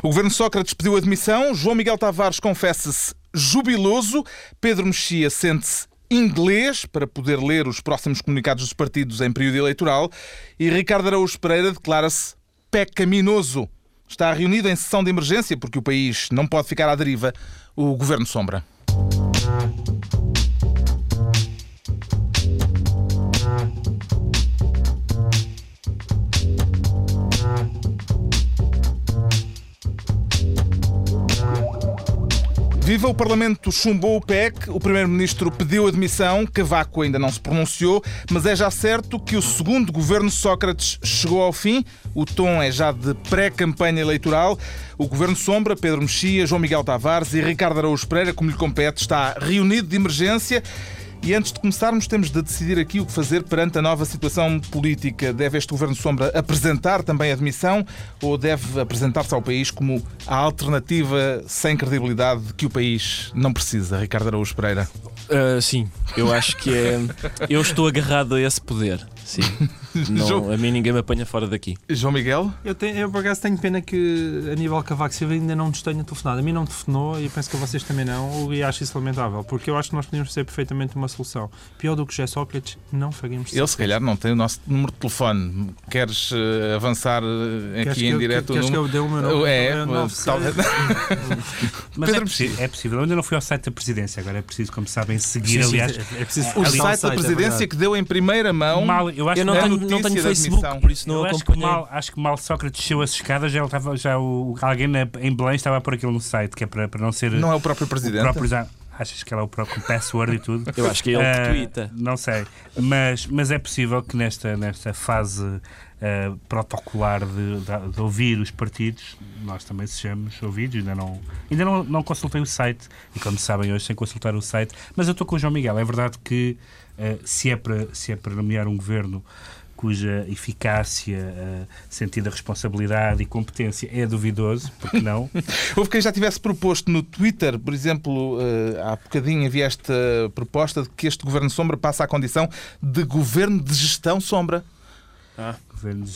O governo Sócrates pediu admissão, João Miguel Tavares confessa-se jubiloso, Pedro Mexia sente-se inglês para poder ler os próximos comunicados dos partidos em período eleitoral e Ricardo Araújo Pereira declara-se pecaminoso. Está reunido em sessão de emergência porque o país não pode ficar à deriva. O governo sombra. Viva o Parlamento chumbou o PEC, o Primeiro-Ministro pediu admissão, Cavaco ainda não se pronunciou, mas é já certo que o segundo governo Sócrates chegou ao fim. O tom é já de pré-campanha eleitoral. O governo Sombra, Pedro Mexia, João Miguel Tavares e Ricardo Araújo Pereira, como lhe compete, está reunido de emergência. E antes de começarmos, temos de decidir aqui o que fazer perante a nova situação política. Deve este Governo Sombra apresentar também a demissão ou deve apresentar-se ao país como a alternativa sem credibilidade que o país não precisa? Ricardo Araújo Pereira. Uh, sim, eu acho que é. Eu estou agarrado a esse poder. Sim. Não, a mim ninguém me apanha fora daqui. João Miguel? Eu, tenho, eu por acaso tenho pena que a nível Cavaco Silva ainda não nos tenha telefonado. A mim não me telefonou e penso que a vocês também não. E acho isso lamentável, porque eu acho que nós podíamos ser perfeitamente uma solução. Pior do que José Sócrates, não faríamos. Ele, se calhar, não tem o nosso número de telefone. Queres uh, avançar uh, aqui em direto? Queres que eu dê o meu nome? É, é talvez. Mas é, possi é, possível. Eu ainda não fui ao site da presidência. Agora é preciso, como sabem, seguir. Sim, aliás, é preciso o site da presidência que deu em primeira mão. Mal, eu acho eu não que tenho, não tenho Facebook, por isso não eu acompanhei. Acho que, mal, acho que mal Sócrates desceu as escadas, já, ele estava, já o, alguém na, em Belém estava a pôr aquilo no site, que é para, para não ser. Não é o próprio presidente? O próprio, achas que ele é o próprio password e tudo? Eu acho que é ele que uh, twitta. Não sei. Mas, mas é possível que nesta, nesta fase uh, protocolar de, de, de, ouvir os partidos, nós também sejamos ouvidos. Ainda não, ainda não, não consultei o site, e como sabem hoje, sem consultar o site. Mas eu estou com o João Miguel. É verdade que uh, se, é para, se é para nomear um governo cuja eficácia, uh, sentido a responsabilidade e competência é duvidoso, porque não? Houve quem já tivesse proposto no Twitter, por exemplo, uh, há bocadinho havia esta proposta de que este governo sombra passa à condição de governo de gestão sombra. Ah,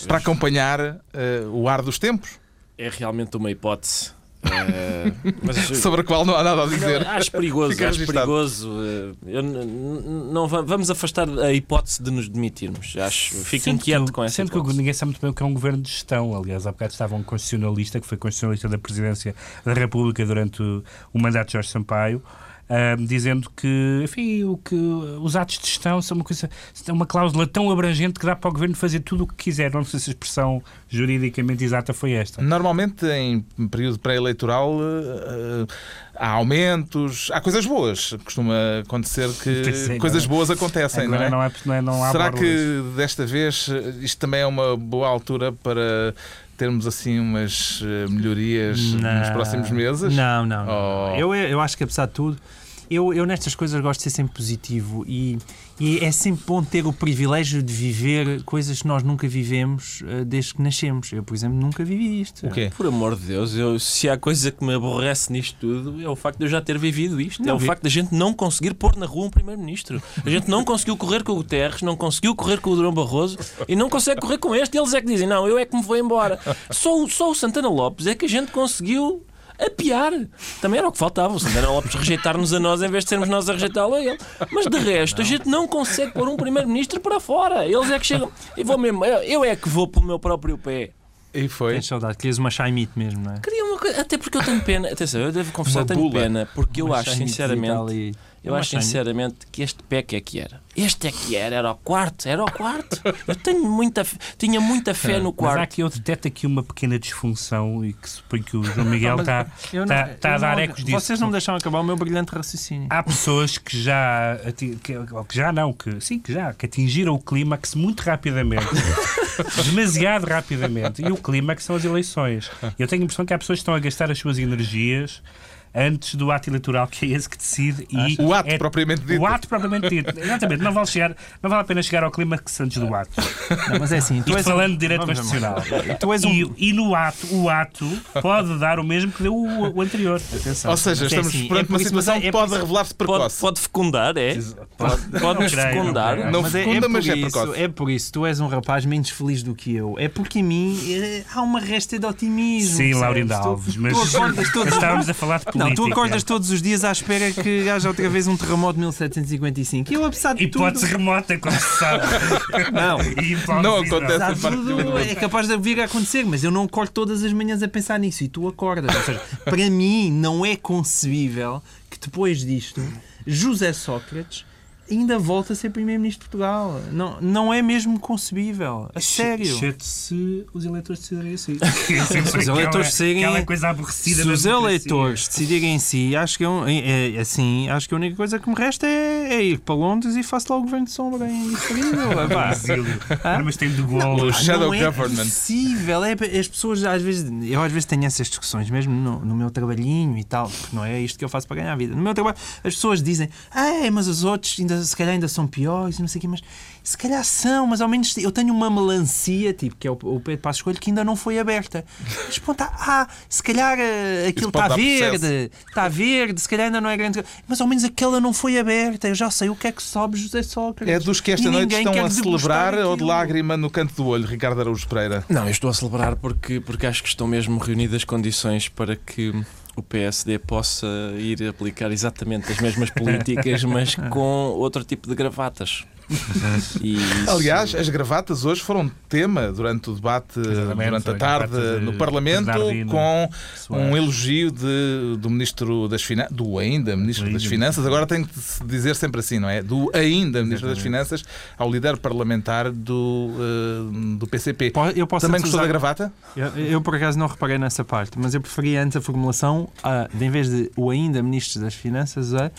para acompanhar uh, o ar dos tempos. É realmente uma hipótese Uh, mas, Sobre a qual não há nada a dizer. Não, acho perigoso, acho registado. perigoso. Uh, eu, não, vamos afastar a hipótese de nos demitirmos. Acho, fico sendo inquieto que, com essa Sendo que ninguém sabe muito bem o que é um governo de gestão. Aliás, há bocado estava um constitucionalista que foi constitucionalista da presidência da República durante o, o mandato de Jorge Sampaio uh, dizendo que, enfim, o que os atos de gestão são uma coisa, uma cláusula tão abrangente que dá para o governo fazer tudo o que quiser. Não sei se a expressão juridicamente exata foi esta. Normalmente, em período pré-eleitoral, uh, há aumentos, há coisas boas. Costuma acontecer que coisas boas acontecem, não é? Não, é, não, é, não há Será que desta vez isto também é uma boa altura para termos assim umas melhorias não, nos próximos meses? Não, não. não. Oh. Eu, eu acho que apesar de tudo eu, eu nestas coisas gosto de ser sempre positivo e, e é sempre bom ter o privilégio de viver coisas que nós nunca vivemos uh, desde que nascemos. Eu, por exemplo, nunca vivi isto. O quê? Por amor de Deus, eu, se há coisa que me aborrece nisto tudo é o facto de eu já ter vivido isto. Não é vi. o facto de a gente não conseguir pôr na rua um primeiro-ministro. A gente não conseguiu correr com o Guterres, não conseguiu correr com o Durão Barroso e não consegue correr com este. E eles é que dizem, não, eu é que me vou embora. Só, só o Santana Lopes é que a gente conseguiu a piar. Também era o que faltava. O Santana Lopes rejeitar-nos a nós em vez de sermos nós a rejeitá-lo a ele. Mas de resto, não. a gente não consegue pôr um primeiro-ministro para fora. Eles é que chegam. E vou mesmo, eu é que vou pelo meu próprio pé. E foi. Tens saudade, querias uma Shaimite mesmo, não é? Queria uma coisa, até porque eu tenho pena. Atenção, eu devo confessar, tenho pena, porque uma eu acho sinceramente. Eu acho sinceramente que este PEC é que era. Este é que era, era o quarto, era o quarto. Eu tenho muita, tinha muita fé no quarto. Mas há aqui, eu deteto aqui uma pequena disfunção e que suponho que o João Miguel está, está, está a dar não, ecos disso. Vocês não me deixam acabar o meu brilhante raciocínio. Há pessoas que já, que, que já não, que sim, que já, que atingiram o clímax muito rapidamente. demasiado rapidamente. E o clímax são as eleições. Eu tenho a impressão que há pessoas que estão a gastar as suas energias antes do ato eleitoral, que é esse que decide. E O ato é- propriamente dito. O ato propriamente dito. Exatamente. Não vale, chegar, não vale a pena chegar ao clima que antes do ato. Não, mas é assim, tu falando um... de direito Vamos, constitucional. vamos. Tu és um... E, e no ato, o ato pode dar o mesmo que deu o, o anterior. Atenção. Ou seja, Mas é estamos assim, perante é uma isso- situação é- que é por pode isso- revelar-se Pode, precoce. pode fecundar, é? Pode, pode não fecundar. creio. Não mas fecunda, é, é mas por é isso, precoce. é por isso. Tu és um rapaz menos feliz do que eu. É porque em mim eh, há uma resta de otimismo. Sim, Tu- Alves, mas estávamos a falar de política. Não, tu acordas todos os dias à espera que haja outra vez um terremoto de 1755. E eu, apesar de tudo... Hipótese remota, como se sabe. Não, E hipótese Não não. acontece. tudo, é capaz de vir a acontecer, mas eu não acordo todas as manhãs a pensar nisso e tu acordas. Ou seja, para mim não é concebível que depois disto José Sócrates ainda volta a ser Primeiro-Ministro de Portugal. Não, não é mesmo concebível. A sério. Exceto se os eleitores decidirem assim. Se os eleitores decidirem- Aquela coisa aborrecida Se os eleitores decidirem em si, acho que, é um- é- é- assim, acho que a única coisa que me resta é, é ir para Londres e faço lá o governo de sombra em. Hã? Mas tem de Gaulle. O shadow não é government. possível. É, as pessoas, às vezes, eu às vezes tenho essas discussões, mesmo no, no meu trabalhinho e tal, porque não é isto que eu faço para ganhar a vida. No meu trabalho, as pessoas dizem, ah, mas os outros ainda, se calhar ainda são piores e não sei o quê, mas se calhar são, mas ao menos eu tenho uma melancia, tipo, que é o, o Pedro Passos Coelho, que ainda não foi aberta. Mas pronto, ah, se calhar eh, aquilo está verde, está verde, se calhar ainda não é grande coisa, mas ao menos aquela não foi aberta. Eu já sei o que é que sobe José Sócrates. É dos que esta E noite estão a celebrar ou de lágrima no canto do olho, Ricardo Araújo Pereira? Não, eu estou a celebrar porque, porque acho que estão mesmo reunidas condições para que o PSD possa ir aplicar exatamente as mesmas políticas, mas com outro tipo de gravatas. E isso- Aliás, as gravatas hoje foram tema durante o debate Exatamente, durante a tarde no Parlamento Bernardino com Soares. um elogio de- do Ministro das Finanças, do ainda Ministro Ainda das Finanças, agora tem que se dizer sempre assim, não é? Do ainda Ministro das Exatamente. Finanças ao líder parlamentar do, eh, do PCP. Eu posso Também gostou da usar- gravata? Eu, eu, por acaso não reparei nessa parte, mas eu preferia antes a formulação de em vez de o ainda Ministro das Finanças a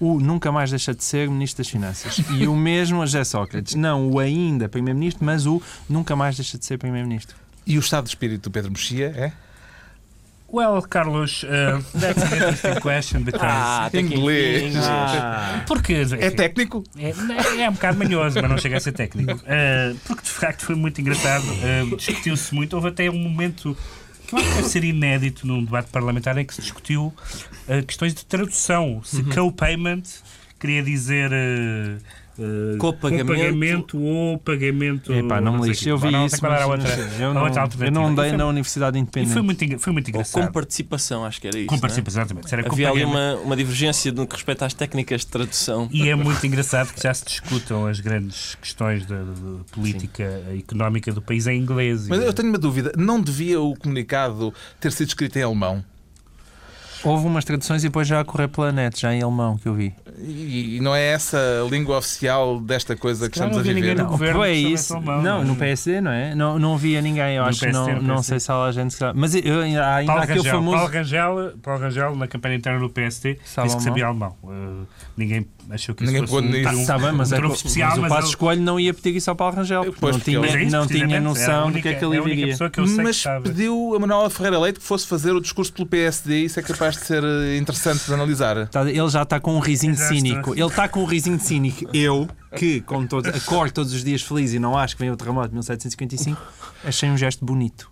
o nunca mais deixa de ser Ministro das Finanças. E o mesmo a José Sócrates. Não o ainda Primeiro-Ministro, mas o nunca mais deixa de ser Primeiro-Ministro. E o estado de espírito do Pedro Mexia é? Well, Carlos, uh, that's an interesting question because... Ah, tem que- Inglês. porque, É enfim, técnico? É, é, é um bocado manhoso, mas não chega a ser técnico. Uh, porque de facto foi muito engraçado. Uh, Discutiu-se muito. Houve até um momento que eu acho que deve ser inédito num debate parlamentar em que se discutiu uh, questões de tradução. Se co-payment queria dizer. Uh, uh, Copagamento. copagamento ou pagamento. Epá, não me quê. Eu vi não isso, mas outra, eu não, eu não andei foi- na Universidade E Independente. foi muito, foi muito Ou engraçado. com participação, acho que era isso. Com não é? participação, exatamente. Era Havia ali uma, uma divergência no que respeita às técnicas de tradução. E é muito engraçado que já se discutam as grandes questões da, da política económica do país em inglês. Mas E- eu tenho uma dúvida. Não devia o comunicado ter sido escrito em alemão? Houve umas traduções e depois já a correr pela net, já em alemão, que eu vi. E e não é essa a língua oficial desta coisa que estamos a viver? Não, governo é isso. alemão, não, não no é? PSD, não é? Não, não havia ninguém, eu No acho. PSD, não, não sei se há gente. que- Mas eu, ainda há ainda Paulo aquele Rangel, famoso. Paulo, Rangel, Paulo Rangel, na campanha interna do PSD, Sabe disse que sabia alemão. Uh, ninguém achou que isso Ninguém fosse pôde um, nisso. um, Está bem, mas, um é, especial, mas o mas Passo ele- Escolho não ia pedir isso ao Paulo Rangel, porque Pois, não tinha, é isso, não tinha noção do única- que é que é ele viria. que eu Mas pediu a Manuela Ferreira Leite que fosse fazer o discurso pelo PSD. Isso é capaz de ser eh, interessante de analisar. Tá, Ele já está com um risinho cínico. estou. Ele está com um risinho cínico. Eu, que como todos, acordo todos os dias feliz e não acho que vem o terremoto de 1755, achei um gesto bonito.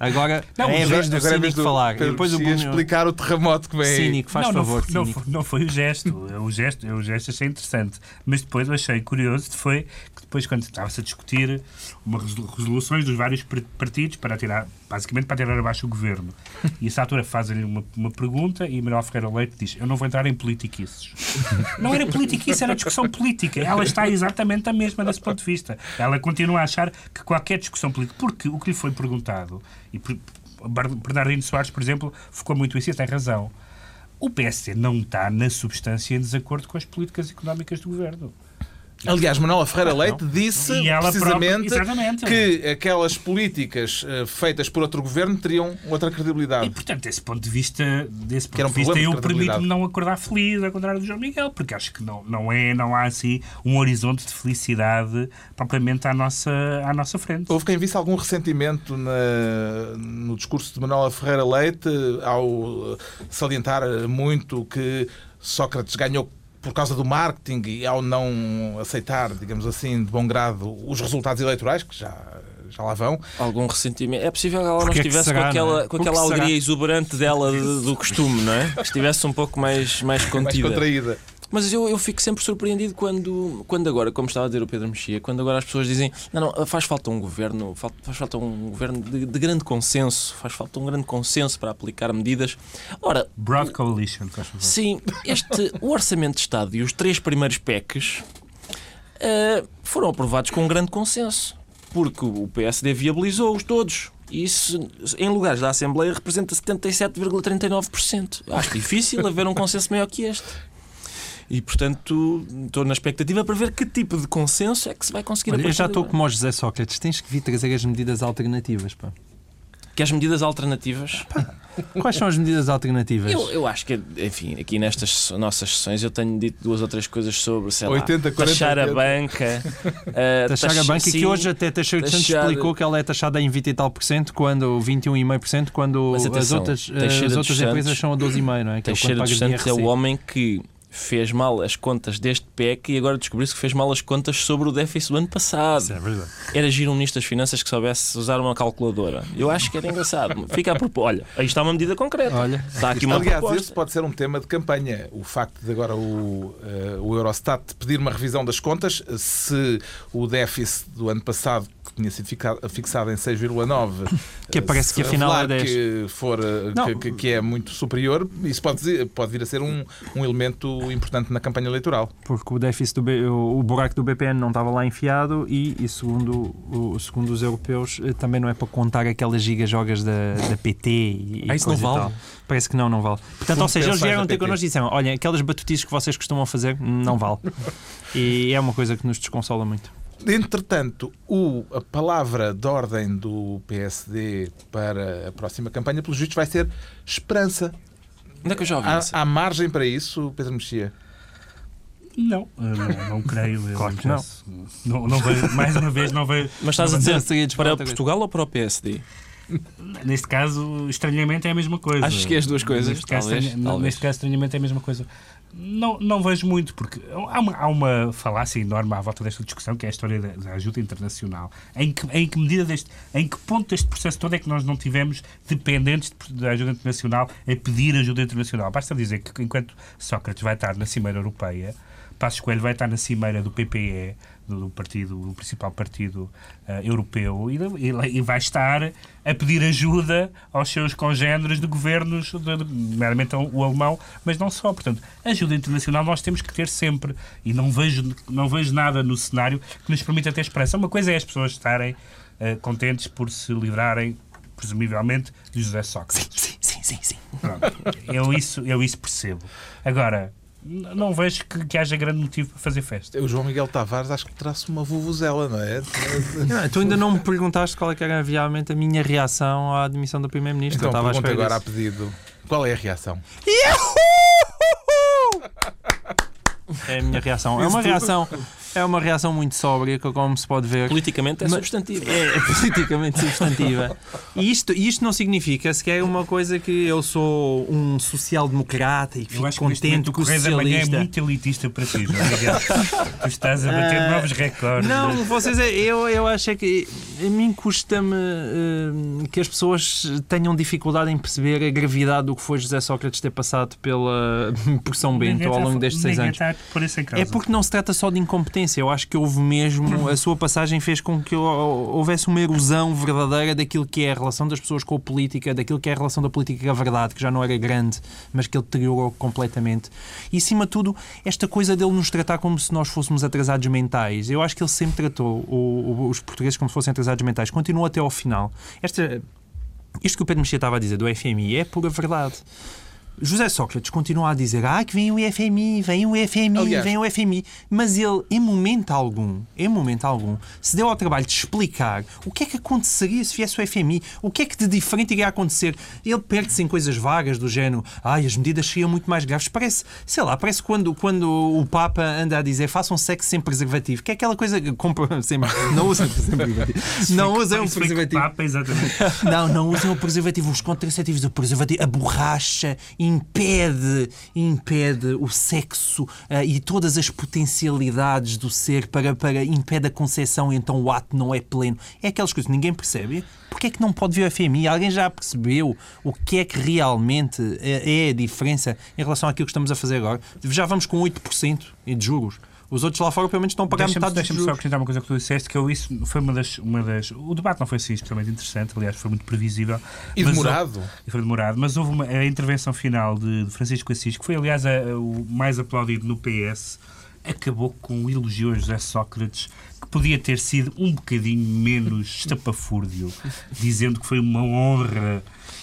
Agora Não, é a vez do Agora é a vez cínico falar. Pedro Depois o Bruno- explicar o terremoto que vem cínico, faz não, favor. não, cínico. não foi o gesto. O gesto, eu o gesto achei interessante. Mas depois achei curioso foi que depois, quando estava-se a discutir uma resolu- resoluções dos vários par- partidos para tirar, basicamente para tirar abaixo o governo. E essa altura fazem-lhe uma, uma pergunta e Manuel Ferreira Leite diz: Eu não vou entrar em politiquices. não era politiquice, era discussão política. Ela está exatamente a mesma desse ponto de vista. Ela continua a achar que qualquer discussão política. Porque o que lhe foi perguntado, e Bernardino Soares, por exemplo, focou muito isso e tem razão. O PSD não está, na substância, em desacordo com as políticas económicas do governo. Aliás, Manuela Ferreira Leite disse precisamente própria- que aquelas políticas eh, feitas por outro governo teriam outra credibilidade. E, portanto, desse ponto de vista, desse ponto um de vista eu permito-me não acordar feliz, ao contrário do João Miguel, porque acho que não, não, é, não há assim um horizonte de felicidade propriamente à nossa, à nossa frente. Houve quem visse algum ressentimento na- no discurso de Manuela Ferreira Leite ao salientar muito que Sócrates ganhou por causa do marketing e ao não aceitar, digamos assim, de bom grado os resultados eleitorais, que já, já lá vão. Algum ressentimento. É possível que ela não Porque é estivesse será, com aquela, não é? com aquela será? alegria exuberante dela de- do costume, não é? Que estivesse um pouco mais, mais Mais contida. contraída. Mas eu, eu fico sempre surpreendido quando, quando agora, como estava a dizer o Pedro Mexia, quando agora as pessoas dizem não, não, faz falta um governo, faz falta um governo de, de grande consenso, faz falta um grande consenso para aplicar medidas. Ora, Broad Coalition, faz favor. Sim, este, o Orçamento de Estado e os três primeiros PECs eh, foram aprovados com um grande consenso, porque o PSD viabilizou-os todos. E isso, em lugares da Assembleia, representa 77,39%. Acho difícil haver um consenso maior que este. E, portanto, estou na expectativa para ver que tipo de consenso é que se vai conseguir Olha, a eu já estou como o José Sócrates. Tens que vir trazer as medidas alternativas. Pá. Que as medidas alternativas. Quais são as medidas alternativas? Eu, eu acho que, enfim, aqui nestas nossas sessões eu tenho dito duas ou três coisas sobre, sei 80, lá, 40, taxar a 80. banca. eh, Taxar a tax- banca, que sim, hoje até Teixeira de Santos taxar- explicou que ela é taxada em 20 e tal por cento, quando 21,5%, quando Mas as atenção, outras, as outras Santos- empresas são a 12,5%, não é? Que é Teixeira dos pagas Santos é o homem que fez mal as contas deste PEC e agora descobriu-se que fez mal as contas sobre o déficit do ano passado. Isso é verdade. Era giro um ministro das Finanças que soubesse usar uma calculadora. Eu acho que era engraçado. Fica a propor. Olha, aí está uma medida concreta. Olha, Está aqui uma Aliás, proposta. este pode ser um tema de campanha. O facto de agora o, eh, o Eurostat pedir uma revisão das contas, se o déficit do ano passado, que tinha sido fixado em 6,9, Que parece que afinal é revelar 10. que, for, eh, que, que- é muito superior, isso pode, dizer- pode vir a ser um, um elemento importante na campanha eleitoral. porque o déficit do B- o, buraco do BPN não estava lá enfiado e, e segundo, o, segundo os europeus eh, também não é para contar aquelas gigajogas da, da PT e, Ah, isso não e vale? tal. Parece que não, não vale. Portanto, ou seja, eles vieram ter connosco e disseram: olha, aquelas batutices que vocês costumam fazer, não vale. E é uma coisa que nos desconsola muito. Entretanto, o, a palavra de ordem do PSD para a próxima campanha, pelos vistos, vai ser esperança. Onde é que eu já ouvi Há, isso? há margem para isso, Pedro Mexia? Não, eu não, não creio. eu Claro que não. não. Não vejo, mais uma vez, não vejo. Mas estás a dizer para. Portugal ou para o PSD? Neste caso, estranhamente, é a mesma coisa. Achas que é as duas coisas? Neste caso, Talvez, estranha- talvez. neste caso estranhamente, é a mesma coisa. Não, não vejo muito, porque há uma, há uma falácia enorme à volta desta discussão, que é a história da, da ajuda internacional. Em que, em que medida deste, em que ponto deste processo todo é que nós não tivemos dependentes de- da ajuda internacional a pedir ajuda internacional? Basta dizer que enquanto Sócrates vai estar na Cimeira Europeia, Passos Coelho vai estar na cimeira do PPE, do, do partido, do principal partido eh, europeu, e, e- e vai estar a pedir ajuda aos seus congêneres de governos, nomeadamente o alemão, mas não só. Portanto, ajuda internacional nós temos que ter sempre. E não vejo, não vejo nada no cenário que nos permita ter esperança. Uma coisa é as pessoas estarem eh, contentes por se livrarem, presumivelmente, de José Sócrates. Sim, sim, sim, sim. Pronto. Eu isso, eu isso percebo. Agora, não vejo que, que haja grande motivo para fazer festa. O João Miguel Tavares acho que traz uma vuvuzela, não é? Não, tu ainda não me perguntaste qual é que era viamente a minha reação à admissão do Primeiro-Ministro. Então, pergunta espera agora a disso. pedido. Qual é a reação? É a minha reação. É uma reação, é uma reação muito sóbria, que como se pode ver. Politicamente é Mas- substantivo. É, é politicamente substantiva. E isto, e isto não significa sequer uma coisa que eu sou um social-democrata e Eu fico acho que neste contente com o Correio da Manhã é socialista. muito elitista para si, João Miguel. tu estás a bater Ah, novos recordes. Não, vocês, eu, eu acho é que a mim custa-me eh, que as pessoas tenham dificuldade em perceber a gravidade do que foi José Sócrates ter passado pela, por São Bento ao longo destes seis anos. causa. É porque não se trata só de incompetência. Eu acho que houve mesmo. A sua passagem fez com que houvesse uma erosão verdadeira daquilo que é a relação das pessoas com a política, daquilo que é a relação da política com a verdade, que já não era grande, mas que ele deteriorou completamente. E, acima de tudo, esta coisa dele nos tratar como se nós fôssemos atrasados mentais. Eu acho que ele sempre tratou o- o- os portugueses como se fossem atrasados mentais. Continua até ao final. Esta, isto que o Pedro Mexia estava a dizer do FMI é pura verdade. José Sócrates continua a dizer ah, que vem o FMI, vem o FMI, Aliás, vem o FMI. Mas ele, em momento algum, em momento algum, se deu ao trabalho de explicar o que é que aconteceria se viesse o FMI, o que é que de diferente iria acontecer. Ele perde-se em coisas vagas do género, ai, as medidas seriam muito mais graves. Parece, sei lá, parece quando, quando o Papa anda a dizer façam sexo sem preservativo, que é aquela coisa que compra sempre, não usam preservativo. Não usam preservativo. Papa, exatamente. Não, não usam o preservativo, os contraceptivos do preservativo, a borracha, impede, impede o sexo uh, e todas as potencialidades do ser para, para impede a concepção, então o ato não é pleno. É aquelas coisas que ninguém percebe. Porquê é que não pode ver o FMI? Alguém já percebeu o que é que realmente é, é a diferença em relação àquilo que estamos a fazer agora? Já vamos com 8% de juros. Os outros lá fora, pelo menos, estão a pagar deixa metade Deixa-me só acrescentar uma coisa que tu disseste, que eu, isso foi uma das, uma das... O debate não foi assim especialmente interessante, aliás, foi muito previsível. E demorado. Houve, foi demorado, mas houve uma, a intervenção final de, de Francisco Assis, que foi, aliás, a, a, o mais aplaudido no PS, acabou com elogios a José Sócrates, que podia ter sido um bocadinho menos estapafúrdio, dizendo que foi uma honra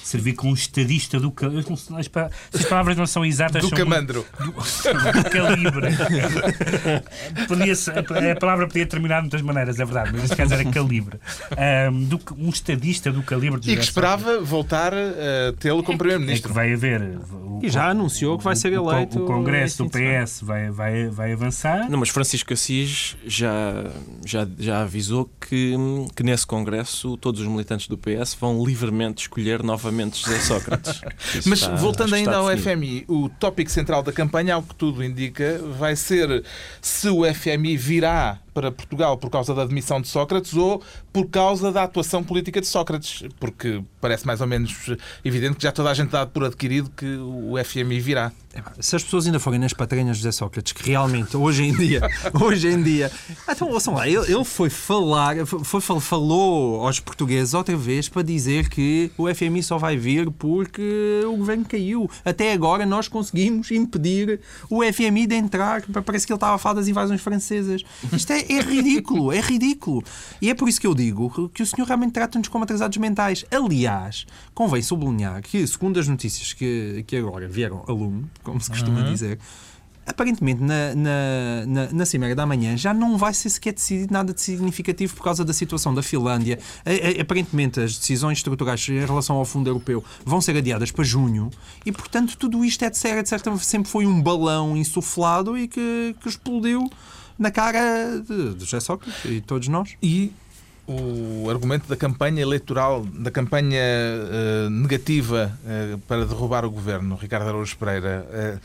servir com um estadista do se as palavras não são exatas. Do camandro. Do, do calibre. podia a palavra podia terminar de muitas maneiras, é verdade, mas neste caso era calibre. Um, do, um estadista do calibre de E que esperava voltar a tê-lo como é Primeiro-Ministro. É vai haver. O, e já anunciou que vai ser eleito. O, o Congresso do PS vai, vai, vai avançar. Não, mas Francisco Assis já, já, já avisou que, que nesse Congresso todos os militantes do PS vão livremente escolher novamente José Sócrates. Mas está, voltando ainda ao definido. FMI, o tópico central da campanha, ao que tudo indica, vai ser se o FMI virá para Portugal por causa da admissão de Sócrates ou por causa da atuação política de Sócrates, porque parece mais ou menos evidente que já toda a gente dá por adquirido que o FMI virá. Se as pessoas ainda forem nas patrinhas de José Sócrates, que realmente hoje em dia, hoje em dia, então ouçam lá, ele, ele foi falar, foi, falou aos portugueses outra vez para dizer que o FMI só vai vir porque o governo caiu. Até agora nós conseguimos impedir o FMI de entrar, parece que ele estava a falar das invasões francesas. Isto é, é ridículo, é ridículo. E é por isso que eu digo que o senhor realmente trata-nos como atrasados mentais. Aliás, convém sublinhar que, segundo as notícias que, que agora vieram a lume, como se costuma uhum. dizer, aparentemente na, na, na, na Cimeira da Manhã já não vai ser sequer decidido nada de significativo por causa da situação da Finlândia. Aparentemente as decisões estruturais em relação ao Fundo Europeu vão ser adiadas para junho e, portanto, tudo isto é de certa sempre foi um balão insuflado e que, que explodiu na cara de, de José Sócrates e todos nós. E o argumento da campanha eleitoral, da campanha uh, negativa uh, para derrubar o governo, Ricardo Araújo Pereira, uh,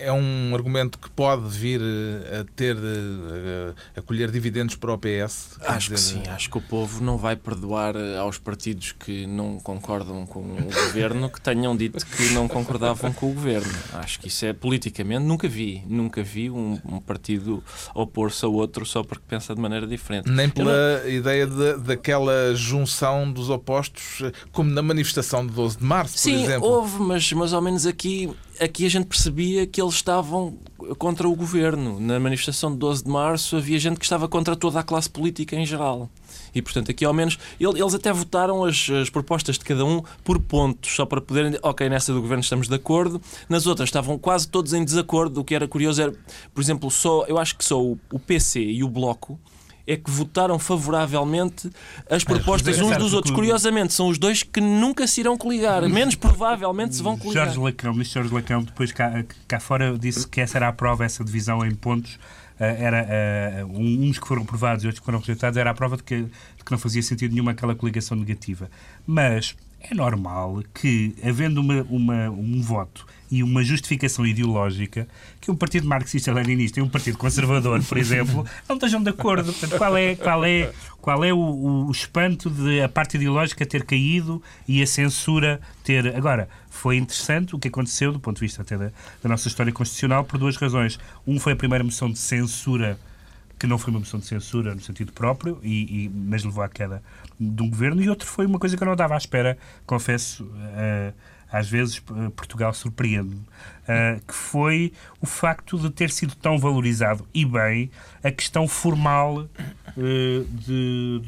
é um argumento que pode vir eh, a ter eh, a colher dividendos para o PS? Acho dizer... que sim, acho que o povo não vai perdoar eh, aos partidos que não concordam com o governo que tenham dito que não concordavam com o governo. Acho que isso é politicamente nunca vi, nunca vi um, um partido opor-se a outro só porque pensa de maneira diferente. Nem pela não... ideia de, daquela junção dos opostos, como na manifestação de 12 de março, sim, por exemplo. Sim, houve, mas mais ou menos aqui aqui a gente percebia que eles estavam contra o governo. Na manifestação de 12 de março havia gente que estava contra toda a classe política em geral. E, portanto, aqui ao menos eles até votaram as, as, propostas de cada um por pontos, só para poderem. Ok, nessa do governo estamos de acordo. Nas outras estavam quase todos em desacordo. O que era curioso era, por exemplo, só eu acho que só o, o PC e o Bloco é que votaram favoravelmente as propostas é, uns dos outros. Curiosamente, são os dois que nunca se irão coligar. Menos provavelmente se vão coligar. Jorge Lacão, disse Jorge Lacão, depois cá, cá fora disse que essa era a prova, essa divisão em pontos. Uh, era uh, uns que foram aprovados e outros que foram rejeitados, era a prova de que, de que não fazia sentido nenhuma aquela coligação negativa. Mas é normal que, havendo uma, uma, um voto e uma justificação ideológica, que um partido marxista-leninista e um partido conservador, por exemplo, não estejam de acordo. Portanto, qual é, qual é, qual é o, o espanto de a parte ideológica ter caído e a censura ter. Agora, foi interessante o que aconteceu, do ponto de vista até da, da nossa história constitucional, por duas razões. Um foi a primeira moção de censura que não foi uma moção de censura no sentido próprio, e, e, mas levou à queda de um governo, e outro foi uma coisa que eu não dava à espera, confesso, uh, às vezes uh, Portugal surpreende uh, que foi o facto de ter sido tão valorizado, e bem, a questão formal de, de,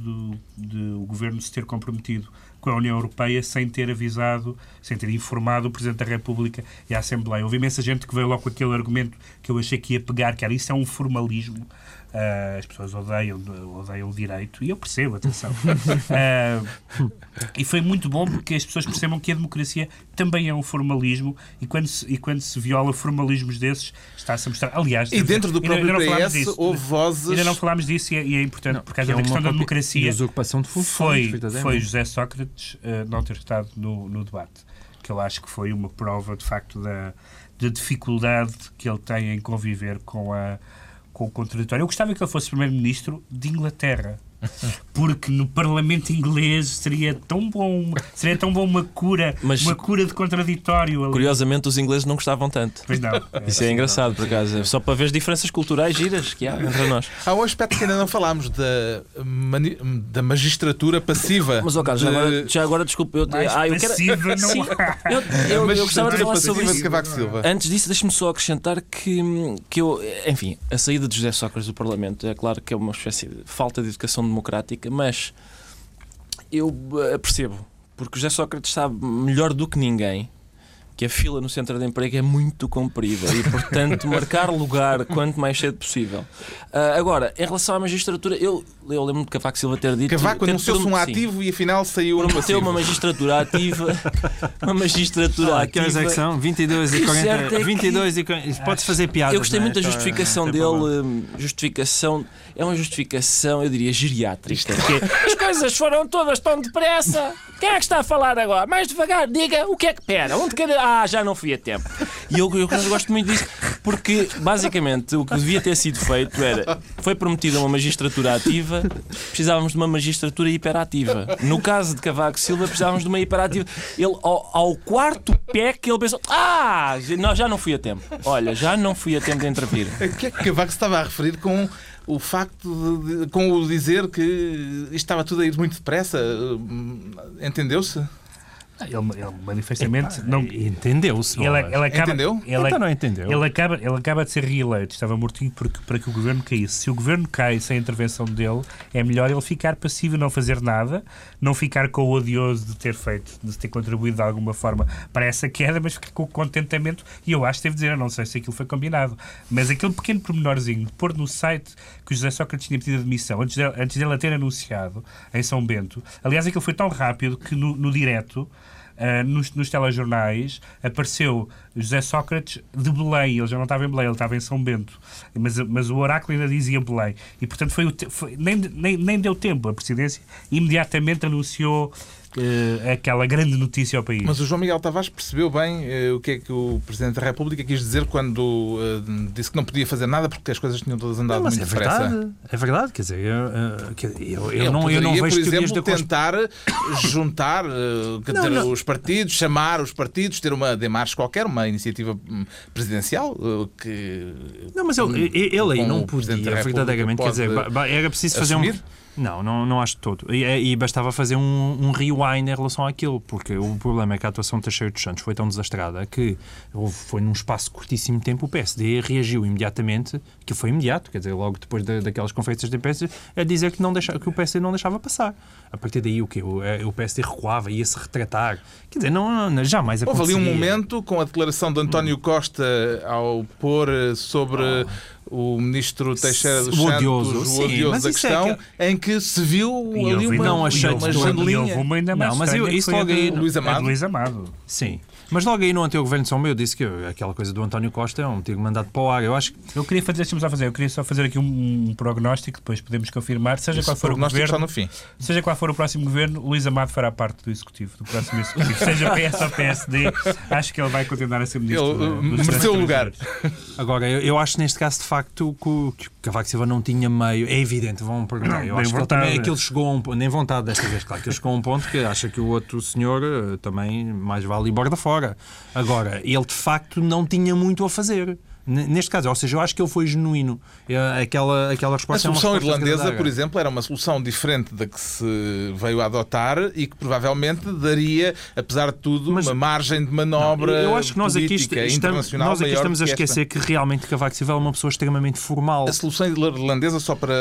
de, o governo se ter comprometido com a União Europeia sem ter avisado, sem ter informado o Presidente da República e a Assembleia. Houve imensa gente que veio logo com aquele argumento que eu achei que ia pegar, que era isso é um formalismo. Uh, as pessoas odeiam, odeiam o direito, e eu percebo, atenção. Uh, e foi muito bom porque as pessoas percebam que a democracia também é um formalismo e quando se, e quando se viola formalismos desses, está-se a mostrar. Aliás, e dentro do próprio ainda, PS disso, houve vozes. Ainda não falámos disso e é, e é importante não, por causa é da questão da democracia. usurpação de funções, foi, foi José Sócrates uh, não ter estado no, no debate, que eu acho que foi uma prova de facto da, da dificuldade que ele tem em conviver com a com o contraditório. Eu gostava que ele fosse primeiro-ministro de Inglaterra. Porque no Parlamento inglês seria tão bom, seria tão bom uma cura, Mas, uma cura de contraditório. Ali. Curiosamente, os ingleses não gostavam tanto. Pois não. Isso é, engraçado, por acaso. Só para ver as diferenças culturais giras que há entre nós. Há um aspecto que ainda não falámos da, da magistratura passiva. Mas, oh, Carlos, de... já, agora, já agora desculpe. Eu, ah, eu quero... não Sim, eu, eu, eu gostava de falar sobre isso. De Silva. Antes disso, deixe-me só acrescentar que, que eu, enfim, a saída de José Sócrates do Parlamento é claro que é uma espécie de falta de educação democrática, mas eu eh, percebo, porque José Sócrates sabe melhor do que ninguém que a fila no centro de emprego é muito comprida e, portanto, marcar lugar quanto mais cedo possível. Uh, agora, em relação à magistratura, eu, eu lembro-me de Cavaco Silva ter dito. Cavaco anunciou-se um ativo sim. e afinal saiu um Prometeu uma magistratura ativa. uma magistratura ah, ativa. Que é que são? 22 e 40. É 22 e 40. Podes fazer piadas. Eu gostei é? muito da justificação é, dele. Hum, justificação. É uma justificação, eu diria, geriátrica. Que as coisas foram todas tão depressa. Quem é que está a falar agora? Mais devagar, diga o que é que pera. Onde quer. Ah, já não fui a tempo. E eu, eu, eu gosto muito disso, porque basicamente o que devia ter sido feito era. Foi prometida uma magistratura ativa, precisávamos de uma magistratura hiperativa. No caso de Cavaco Silva, precisávamos de uma hiperativa. Ele, ao, ao quarto pé que ele pensou: Ah, já não fui a tempo. Olha, já não fui a tempo de intervir. O que é que Cavaco estava a referir com o facto de, com o dizer que estava tudo a ir muito depressa, entendeu-se? Ele, ele manifestamente Epa, não entendeu-se. Ele, ele acaba, entendeu? Ele, então não entendeu. Ele acaba, ele acaba de ser reeleito, estava mortinho porque, para que o governo caísse. Se o governo cai sem a intervenção dele, é melhor ele ficar passivo e não fazer nada, não ficar com o odioso de ter feito, de ter contribuído de alguma forma para essa queda, mas ficar com o contentamento. E eu acho que teve de dizer, eu não sei se aquilo foi combinado, mas aquele pequeno pormenorzinho de pôr no site que o José Sócrates tinha pedido admissão antes dele, antes dele a ter anunciado em São Bento. Aliás, aquilo foi tão rápido que no, no direto nos, nos telejornais apareceu José Sócrates de Belém. Ele já não estava em Belém, ele estava em São Bento. Mas, mas o oráculo ainda dizia Belém. E, portanto, foi, foi nem, nem, nem deu tempo. A presidência imediatamente anunciou uh, aquela grande notícia ao país. Mas o João Miguel Tavares percebeu bem uh, o que é que o Presidente da República quis dizer quando uh, disse que não podia fazer nada porque as coisas tinham todas andado não, muito é depressa. Verdade, é verdade, quer dizer, eu, eu, eu não, eu não vejo por exemplo, tentar juntar não, dizer, não. os partidos, chamar os partidos, ter uma demarche qualquer, uma iniciativa hum, presidencial que. Não, mas ele, ele aí não podia, verdadeiramente, quer dizer, era preciso fazer assumir? um não, não, não acho de todo. E, e bastava fazer um, um, rewind em relação àquilo, porque o problema é que a atuação de Teixeira dos Santos foi tão desastrada que foi num espaço curtíssimo tempo o PSD reagiu imediatamente, que foi imediato, quer dizer, logo depois da, daquelas conferências de imprensa, a dizer que, não deixa, que o PSD não deixava passar. A partir daí o que o, é, o PSD recuava, ia-se retratar. Quer dizer, não, não jamais aconteceria. Houve ali um momento com a declaração de António Costa ao pôr sobre... Ah o ministro Teixeira dos Santos, odioso, o sim, odioso da é questão, é que... em que se viu e ali uma, não achei uma. Uma ainda mais não, mas eu, isso logo aí... Luís Amado. Luís Amado. Sim. Mas logo aí no anterior governo de São Meu disse que aquela coisa do António Costa é um tiro mandado para o ar. Eu acho que... Eu queria fazer, deixa fazer, eu queria só fazer aqui um, um prognóstico, depois podemos confirmar, seja Esse qual for o governo, no fim. seja qual for o próximo governo, Luís Amado fará parte do executivo, do próximo executivo. seja PS ou PSD, acho que ele vai continuar a ser ministro. Ele mereceu o lugar. Agora, eu, eu, acho neste caso de facto que, que Cavaco Silva não tinha meio, é evidente, vão perguntar. Eu acho que ele também, aquilo chegou a um ponto, nem vontade desta vez, claro, que ele chegou a um ponto que acha que o outro senhor eh, também mais vale ir borda fora. Agora, ele de facto não tinha muito a fazer. Neste caso, ou seja, eu acho que ele foi genuíno. É, aquela, aquela A resposta é uma solução resposta irlandesa, por exemplo, era uma solução diferente da que se veio a adotar e que provavelmente daria, apesar de tudo, Mas- uma margem de manobra Eu acho que nós aqui, estamos, internacional nós aqui estamos a que esquecer que realmente Cavaco Silva é uma pessoa extremamente formal. A solução irlandesa, só para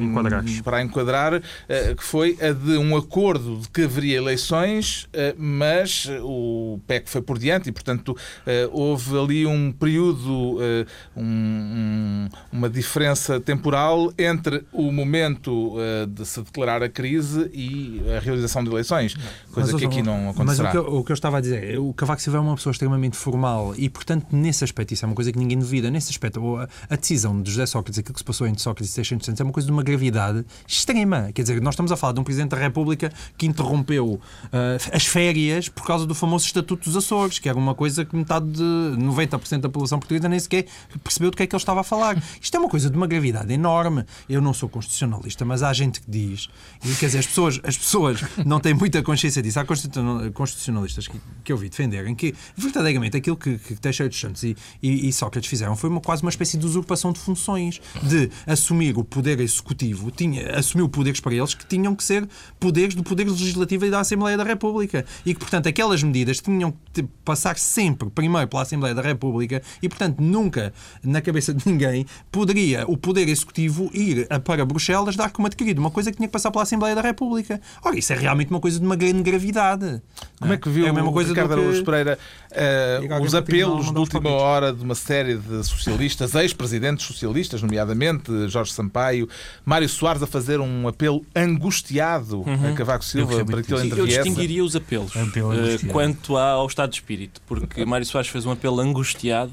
Enquadrar. para enquadrar, eh, que foi a de um acordo de que haveria eleições, eh, mas o PEC foi por diante e, portanto, eh, houve ali um período, eh, um- um- uma diferença temporal entre o momento eh, de se declarar a crise e a realização de eleições, coisa Mas, que aqui não Mas o acontecerá. que, eu, o que eu estava a dizer, é, o Cavaco Silva é uma pessoa extremamente formal e, portanto, nesse aspecto, isso é uma coisa que ninguém duvida. Nesse aspecto, a, a decisão de José Sócrates, aquilo que se passou entre Sócrates e Seixas Santos, é uma coisa de uma gravidade extrema. Quer dizer, nós estamos a falar de um Presidente da República que interrompeu ah, as férias por causa do famoso Estatuto dos Açores, que era uma coisa que metade de 90% da população portuguesa nem sequer percebeu do que é que ele estava a falar. Isto é uma coisa de uma gravidade enorme. Eu não sou constitucionalista, mas há gente que diz, e quer dizer, as pessoas, as pessoas não têm muita consciência disso. Há constitu- constitucionalistas que, que eu vi defenderem que verdadeiramente aquilo que, que Teixeira dos Santos e, e, e Sócrates fizeram foi uma, quase uma espécie de usurpação de funções, de assumir o poder executivo, tinha, assumiu poderes para eles que tinham que ser poderes do Poder Legislativo e da Assembleia da República. E que, portanto, aquelas medidas tinham que passar sempre primeiro pela Assembleia da República e, portanto, nunca na cabeça de ninguém poderia o Poder Executivo ir a- para Bruxelas dar como adquirido uma coisa que tinha que passar pela Assembleia da República. Ora, isso é realmente uma coisa de uma grande gravidade. Como é que viu É a mesma coisa do Ricardo que- Araújo Pereira eh, Diga alguém os apelos de última palpites. hora de uma série de socialistas, ex-presidentes socialistas, nomeadamente Jorge Sampaio, Mário Soares, a fazer um apelo angustiado a Cavaco Silva para que ele Sim, eu distinguiria os apelos É um apelo eh, angustiado. quanto ao estado de espírito, porque Mário Soares fez um apelo angustiado,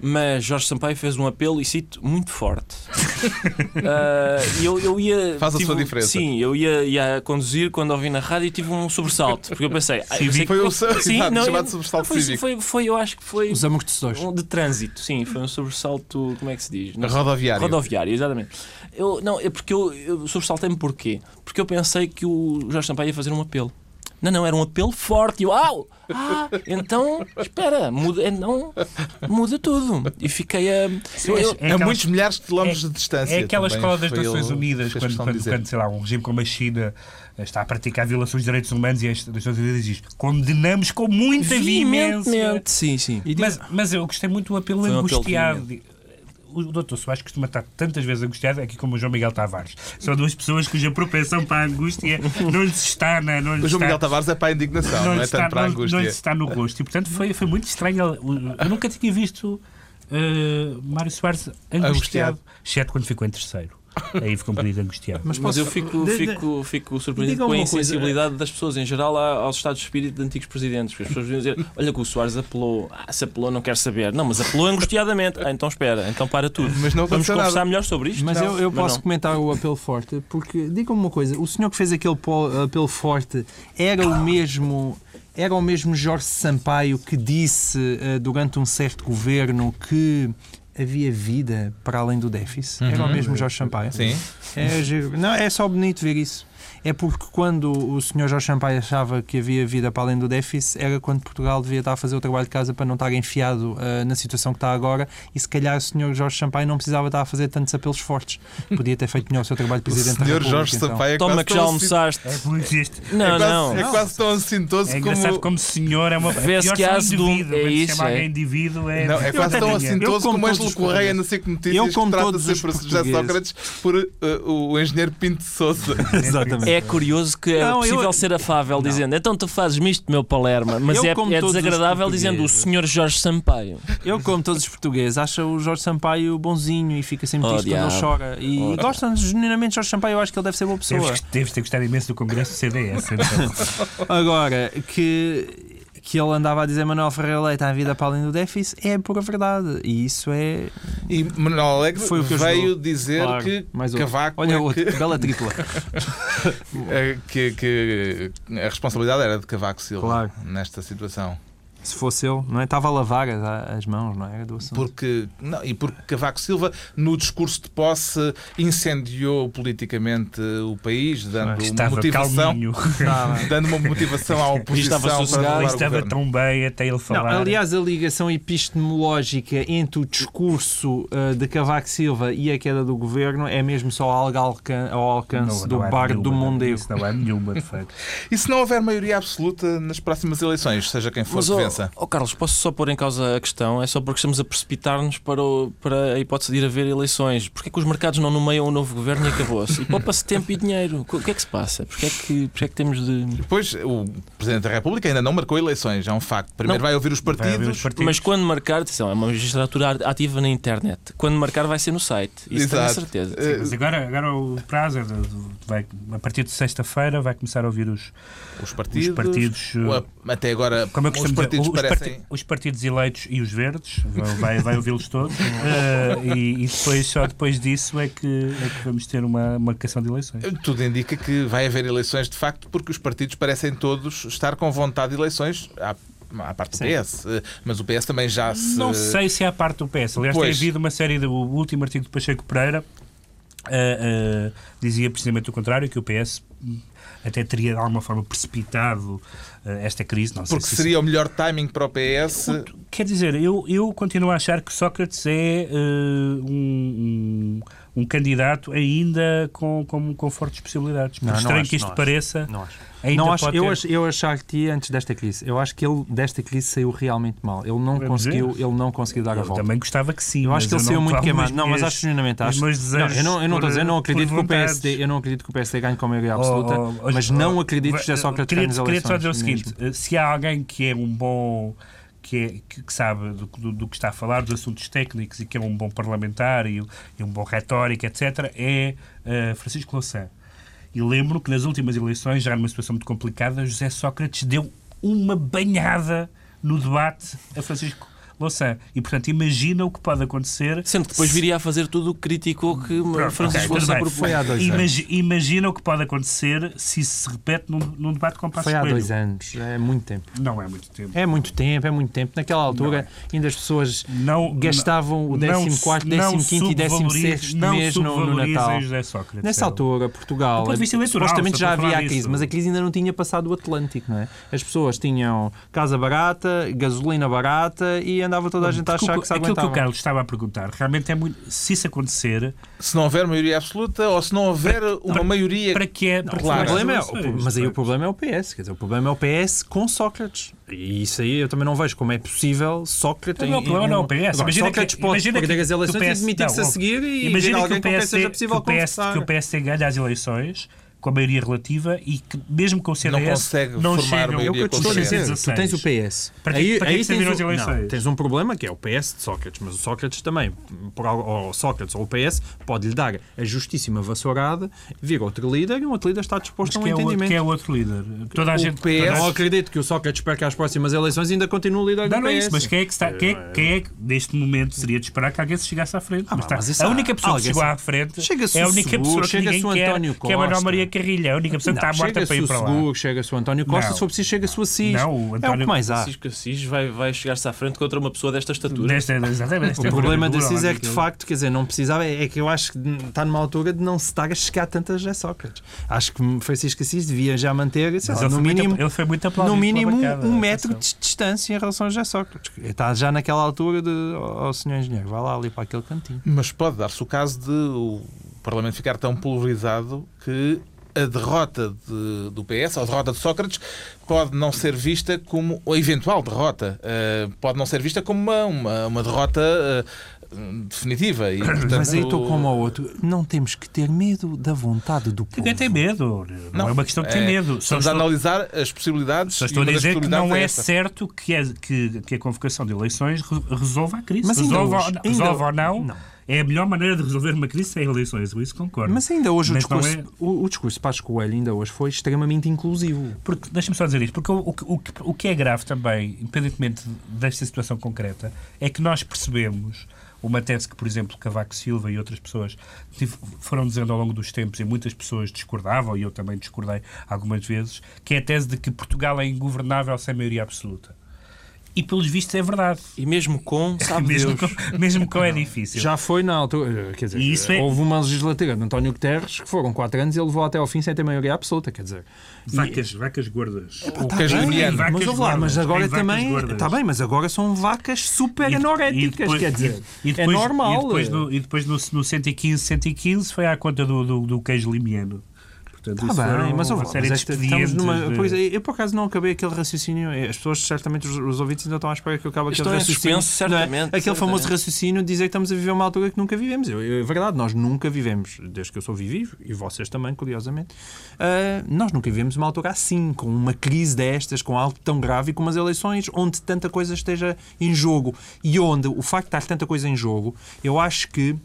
mas Jorge Sampaio fez um apelo, e cito, muito forte. E eu, eu ia. Faz a sua diferença. Sim, eu ia, ia conduzir quando ouvi na rádio e tive um sobressalto, porque eu pensei. ah, eu Foi o seu- Sim, não, chamado eu- sobressalto foi, cívico. Foi, foi, eu acho que foi. Os amortecedores. um de trânsito, sim, foi um sobressalto, como é que se diz? Não sei. Rodoviário. Rodoviário, exatamente. Eu, não, é porque eu, eu sobressaltei-me porquê? Porque eu pensei que o Jorge Sampaio ia fazer um apelo. Não, não, era um apelo forte. E eu, au! Ah, então, espera, muda, é, não, muda tudo. E fiquei a. eu- eu- É a aquelas- muitos milhares de quilómetros de distância. É aquela escola das Nações Unidas, quando, quando, quando, sei lá, um regime como a China eh, está a praticar violações de direitos humanos e as Nações Unidas diz condenamos com muita veemência. sim, sim. Mas, mas eu gostei muito do apelo Foi um apelo angustiado. O doutor Soares costuma estar tantas vezes angustiado, aqui como o João Miguel Tavares. São duas pessoas cuja propensão para a angústia não lhes está na. Não lhes O João está, Miguel Tavares é para a indignação, não, lhes é está, tanto para a não- não angústia. lhes está no gosto. E portanto foi, foi muito estranho. Eu nunca tinha visto eh, Mário Soares angustiado, Angustiado. exceto quando ficou em terceiro. Aí ficou um bocadinho angustiado. Mas posso- eu fico, de- de- fico, fico surpreendido com a uma coisa. insensibilidade das pessoas em geral aos estados de espírito de antigos presidentes. Porque as pessoas deviam dizer: olha que o Soares apelou, ah, se apelou, não quero saber. Não, mas apelou angustiadamente. Ah, então espera, então para tudo. Mas não Vamos conversar nada. melhor sobre isto. Mas Não. eu, eu Mas posso não. comentar o apelo forte, porque diga-me uma coisa: o senhor que fez aquele apelo forte era o mesmo. Era o mesmo Jorge Sampaio que disse eh, durante um certo governo que havia vida para além do déficit? Era o mesmo Jorge Sampaio? Sim. É, não, é só bonito ver isso. É porque quando o senhor Jorge Sampaio achava que havia vida para além do déficit, era quando Portugal devia estar a fazer o trabalho de casa para não estar enfiado ah, na situação que está agora e se calhar o senhor Jorge Sampaio não precisava estar a fazer tantos apelos fortes. Podia ter feito melhor o seu trabalho de O Presidente da senhor República. Jorge então. Sampaio é Toma quase que já tão almoçaste. É. Não, É quase, não. é quase tão assintoso É como. como senhor é uma Vê-se pior que há indivíduo, é isso, chama é. indivíduo é. Não, é quase tão assintoso como Ângelo Correia na. SIC Notícias, Eu, que como trata todos os sempre José portugueses. Sócrates por uh, o engenheiro Pinto de Souza. Exatamente. É curioso que é Não, eu- possível ser afável dizendo então tu fazes-me isto, meu Palerma, mas Eu, é, como é todos os desagradável dizendo o portugueses. senhor Jorge Sampaio. Eu, como todos os portugueses, acho o Jorge Sampaio bonzinho e fica sempre Oh, triste quando ele diabo. chora. E Oh, gostam genuinamente de Jorge Sampaio, eu acho que ele deve ser boa pessoa. Deves, deves ter gostado imenso do Congresso do CDS. Então. Agora, que, que ele andava a dizer Manuel Ferreira Leite a vida para além do déficit é pura verdade. E isso é. E Manuel Alegre Foi o que veio ajudou. dizer Claro, que mais outro. Cavaco Olha, é outro, que, bela tripla. é que, que a responsabilidade era de Cavaco Silva Claro. nesta situação. Se fosse ele, não é? Estava a lavar as, as mãos, não é? Do assunto. Porque, não, e porque Cavaco Silva, no discurso de posse, incendiou politicamente o país, dando uma motivação. dando uma motivação à oposição. Estava sossegado. Estava tão bem até ele falar. Não, aliás, a ligação epistemológica entre o discurso uh, de Cavaco Silva e a queda do governo é mesmo só algo ao alcance não, do não bar do Mondego. Isso não é nenhuma, de facto. E se não houver maioria absoluta nas próximas eleições, seja quem for Mas, que vença? Oh, oh, Carlos, posso só pôr em causa a questão? É só porque estamos a precipitar-nos para, o, para a hipótese de ir haver eleições. Porquê que os mercados não nomeiam um novo governo e acabou-se? E poupa-se tempo e dinheiro. O que é que se passa? Porquê é que, porquê é que temos de. Depois, o Presidente da República ainda não marcou eleições, é um facto. Primeiro vai ouvir, partidos, vai ouvir os partidos. Mas quando marcar, atenção, é uma magistratura ativa na internet. Quando marcar, vai ser no site. Isso Exato. tenho certeza. Sim, mas agora, agora o prazo é de, vai, a partir de sexta-feira vai começar a ouvir os, os partidos. Os partidos até agora, como os partidos dizer, parecem... Os, os, partidos eleitos e os verdes, vai, vai ouvi-los todos. uh, e, e, depois, só depois disso é que, é que vamos ter uma marcação de eleições. Tudo indica que vai haver eleições de facto, porque os partidos parecem todos estar com vontade de eleições. Há à parte do Sim. PS, eh, mas o PS também já se. Não sei se é a parte do PS. Aliás, pois. tem havido uma série de. O último artigo de Pacheco Pereira uh, uh, dizia precisamente o contrário, que o PS até teria de alguma forma precipitado uh, esta crise. Não Porque se seria isso... o melhor timing para o PS. Quer dizer, eu, eu continuo a achar que Sócrates é uh, um, um, um, candidato ainda com, com, com fortes possibilidades. Por não, estranho acho, que isto pareça. Não acho. Ainda não acho, eu, ter... acho, eu achar que antes desta crise, eu acho que ele desta crise saiu realmente mal. Ele não Vamos conseguiu, ele não conseguiu dar eu a volta. Também gostava que sim. Eu acho que ele saiu muito queimado. Não, mas acho genuinamente acho. Não, eu não, eu não estou a dizer, eu não acredito que o PSD, eu não acredito que o PSD ganhe com a maioria absoluta, oh, oh, mas não acredito que José Sócrates ganhe as eleições. Queria só dizer o seguinte, mesmo. se há alguém que é um bom que, é, que, que sabe do, do, do, que está a falar, dos assuntos técnicos e que é um bom parlamentar e, e um bom retórico, etc., é uh, Francisco Louçã. E lembro que nas últimas eleições, já numa situação muito complicada, José Sócrates deu uma banhada no debate a Francisco Louçã. E, portanto, imagina o que pode acontecer. Sendo que depois viria a fazer tudo o que criticou que Pronto, Francisco okay, Louçã propôs. há dois Imag imagina o que pode acontecer se se repete num, num debate com Passos Foi há dois anos. É muito tempo. Não é muito tempo. É muito tempo, é muito tempo. Naquela altura, é. ainda as pessoas não, gastavam o 14, 15 e 16 mês no, no Natal. José Sócrates, Nessa altura, Portugal, supostamente já havia a crise, mas a crise ainda não tinha passado o Atlântico, não é? As pessoas tinham casa barata, gasolina barata e andava toda a gente a achar que se aguentava. Aquilo que o Carlos estava a perguntar, realmente é muito. Se isso acontecer. Se não houver maioria absoluta ou se não houver para, uma maioria. Para que é? Para claro. é, mas aí o problema é o PS. Quer dizer, o problema é o PS com Sócrates. E isso aí eu também não vejo como é possível Sócrates. Não, o problema não é o PS. Agora, Sócrates que, pode perder as eleições e demitir-se a seguir e imagina alguém que o PS, com quem seja possível que o PS, que o PS ganha as eleições com a maioria relativa e que, mesmo com o CDS, não, consegue não chega é o que eu estou a dizer. Tu tens o PS. Para que, aí, para que aí tens, as eleições? Não, tens um problema que é o PS de Sócrates, mas o Sócrates também, por, ou Sócrates ou o PS, pode-lhe dar a justíssima vassourada, vir outro líder e um outro líder está disposto mas a um é entendimento. Outro, que é o outro líder? Toda a o gente. PS... Não acredito que o Sócrates perca as próximas eleições e ainda continue líder não, do PS. Não é isso, mas quem é que está. Quem é, quem é que, neste momento, seria de esperar que alguém se chegasse à frente? Ah, mas, mas está, a única pessoa que chegou à frente é a única pessoa que ninguém quer, que é a Manuel Maria Carrilha. A única pessoa que está morta para ir para lá. Seguro, chega-se o António Costa, não. se for preciso, chega-se o Assis. Não, o António... É o que mais há. Francisco Assis vai, vai chegar-se à frente contra uma pessoa desta estatura. Desta, exatamente, o problema da Assis é que, de facto, quer dizer, não precisava, é que eu acho que está numa altura de não se estar a chegar tanto a Sócrates. Acho que Francisco Assis devia já manter, sei lá, no mínimo, ele foi muito no mínimo um metro de distância em relação a José Sócrates. Está já naquela altura de, ó oh, senhor engenheiro, vá lá ali para aquele cantinho. Mas pode dar-se o caso de o Parlamento ficar tão polarizado que a derrota de, do PS, ou a derrota de Sócrates, pode não ser vista como, a eventual derrota, uh, pode não ser vista como uma, uma, uma derrota uh, definitiva. E, portanto, Mas aí estou como ao outro. Não temos que ter medo da vontade do povo. Ninguém tem medo. Não, não, é uma questão de ter é, medo. Estamos a analisar as possibilidades. Só estou a dizer que não é, é certo que, é, que, que, a convocação de eleições resolva a crise. Mas resolva, hoje, resolva ou não. não é a melhor maneira de resolver uma crise sem eleições, por isso concordo. Mas ainda hoje Mas o discurso, é... o, o, discurso de Passos Coelho ainda hoje foi extremamente inclusivo. Porque, deixa-me só dizer isto, porque o, o, o que é grave também, independentemente desta situação concreta, é que nós percebemos uma tese que, por exemplo, Cavaco Silva e outras pessoas foram dizendo ao longo dos tempos, e muitas pessoas discordavam, e eu também discordei algumas vezes, que é a tese de que Portugal é ingovernável sem maioria absoluta. E pelos vistos é verdade. E mesmo com, sabe mesmo, Deus. com, mesmo com é difícil. Já foi na altura, quer dizer, E isso é- houve uma legislatura de António Guterres que foram 4 anos e ele levou até ao fim sem ter maioria absoluta, quer dizer. Vacas, vacas gordas. O queijo bem. Vacas mas, lá, gordas, mas agora vacas também. Está bem, mas agora são vacas super E- anoréticas, e depois- quer dizer. e é depois- normal. E depois, no, e depois no, no 115, 115 foi à conta do, do, do queijo limiano. Portanto, isso bem, foram mas, uma série mas de estamos numa. de- Pois, é, eu por acaso não acabei aquele raciocínio. As pessoas, certamente, os, os ouvintes ainda estão à espera que eu acabe aquele raciocínio. suspenso, não é? certamente, Aquele certamente. famoso raciocínio de dizer que estamos a viver uma altura que nunca vivemos. Eu, eu- é verdade, nós nunca vivemos, desde que eu sou vivo, e vocês também, curiosamente, ah, nós nunca vivemos uma altura assim, com uma crise destas, com algo tão grave e com umas eleições onde tanta coisa esteja em jogo. E onde o facto de estar tanta coisa em jogo, eu acho que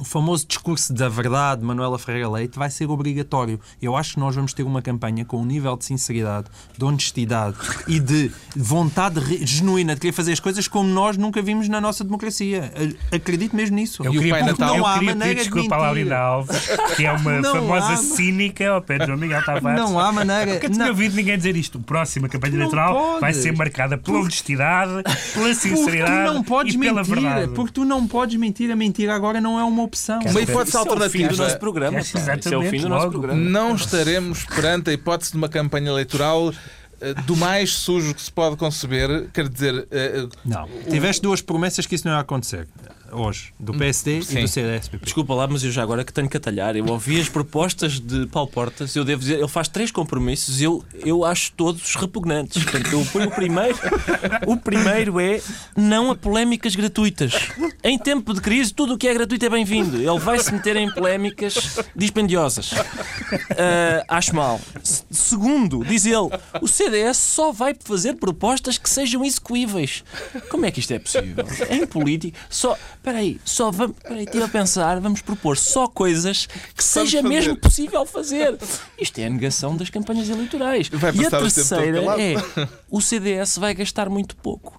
o famoso discurso da verdade, Manuela Ferreira Leite, vai ser obrigatório. Eu acho que nós vamos ter uma campanha com um nível de sinceridade, de honestidade e de vontade genuína de querer fazer as coisas como nós nunca vimos na nossa democracia. A- Acredito mesmo nisso. Eu queria, porque Natal? eu Não há queria maneira pedir de desculpa à mentir. Laurinda Alves, que é uma Não famosa há- cínica ao pé de João Miguel Tavares. Não há maneira. Nunca tinha ouvido ninguém dizer isto. A próxima campanha eleitoral vai ser marcada pela honestidade, pela Porque sinceridade tu não podes e pela mentir. verdade. Porque tu não podes mentir. A mentira agora não é uma opção. Uma hipótese Isso é o fim do alternativa. nosso programa. É. Isso é o exatamente, fim do nosso programa. Não estaremos perante a hipótese de uma campanha eleitoral eh, do mais sujo que se pode conceber. Quer dizer, eh, Não. Tiveste duas promessas que isso não ia acontecer. Hoje. Do PSD Sim. e do CDS-PP. Desculpa lá, mas eu já agora que tenho que atalhar. Eu ouvi as propostas de Paulo Portas, eu devo dizer, ele faz três compromissos, eu, eu acho todos repugnantes. Portanto, eu ponho o primeiro. O primeiro é não a polémicas gratuitas. Em tempo de crise, tudo o que é gratuito é bem-vindo. Ele vai se meter em polémicas dispendiosas. Ah, acho mal. Se- Segundo, diz ele, o CDS só vai fazer propostas que sejam execuíveis. Como é que isto é possível? Em política, só. Espera aí, só vamos. Espera aí, estive a pensar, vamos propor só coisas que seja mesmo possível fazer. Isto é a negação das campanhas eleitorais. E a terceira é o CDS vai gastar muito pouco.